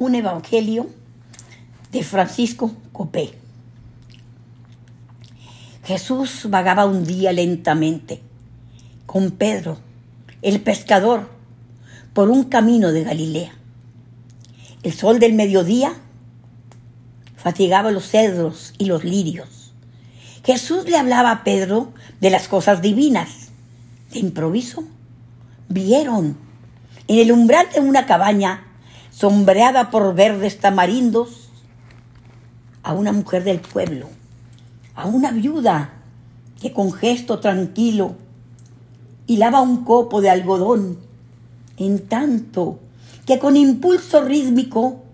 un evangelio de Francisco Copé. Jesús vagaba un día lentamente con Pedro, el pescador, por un camino de Galilea. El sol del mediodía fatigaba los cedros y los lirios. Jesús le hablaba a Pedro de las cosas divinas. De improviso, vieron en el umbral de una cabaña sombreada por verdes tamarindos a una mujer del pueblo, a una viuda que con gesto tranquilo hilaba un copo de algodón, en tanto que con impulso rítmico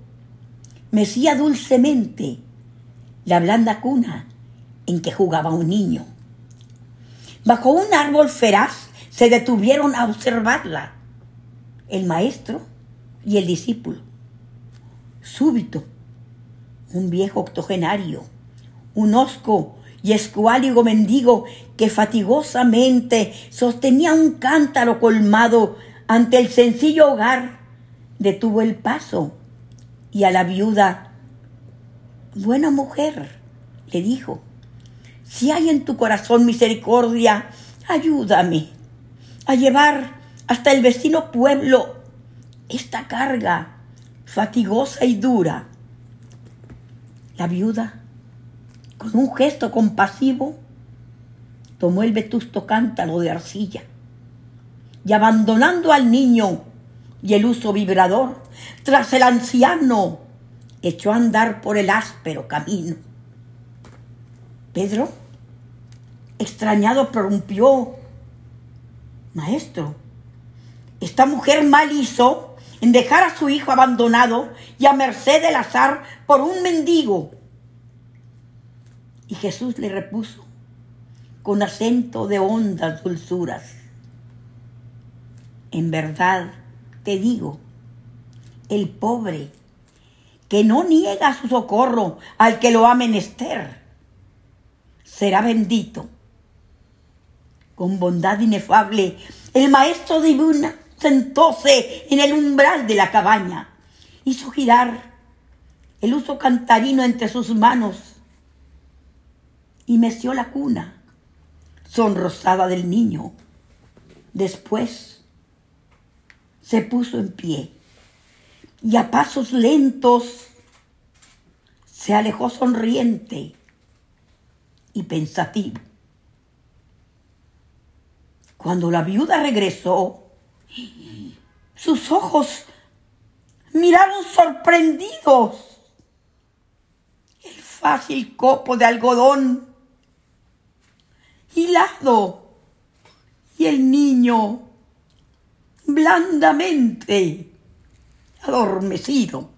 mecía dulcemente la blanda cuna en que jugaba un niño. Bajo un árbol feraz se detuvieron a observarla el maestro y el discípulo. Súbito, un viejo octogenario, un osco y escuáligo mendigo que fatigosamente sostenía un cántaro colmado ante el sencillo hogar, detuvo el paso y a la viuda, buena mujer, le dijo, si hay en tu corazón misericordia, ayúdame a llevar hasta el vecino pueblo esta carga fatigosa y dura. La viuda, con un gesto compasivo, tomó el vetusto cántaro de arcilla y abandonando al niño y el uso vibrador, tras el anciano, echó a andar por el áspero camino. Pedro, extrañado, prorrumpió, Maestro, esta mujer mal hizo en dejar a su hijo abandonado y a merced del azar por un mendigo. Y Jesús le repuso con acento de hondas dulzuras. En verdad te digo, el pobre que no niega su socorro al que lo ha menester, será bendito. Con bondad inefable, el maestro divino sentóse en el umbral de la cabaña, hizo girar el uso cantarino entre sus manos y meció la cuna sonrosada del niño. Después se puso en pie y a pasos lentos se alejó sonriente y pensativo. Cuando la viuda regresó, sus ojos miraron sorprendidos el fácil copo de algodón hilado y el niño blandamente adormecido.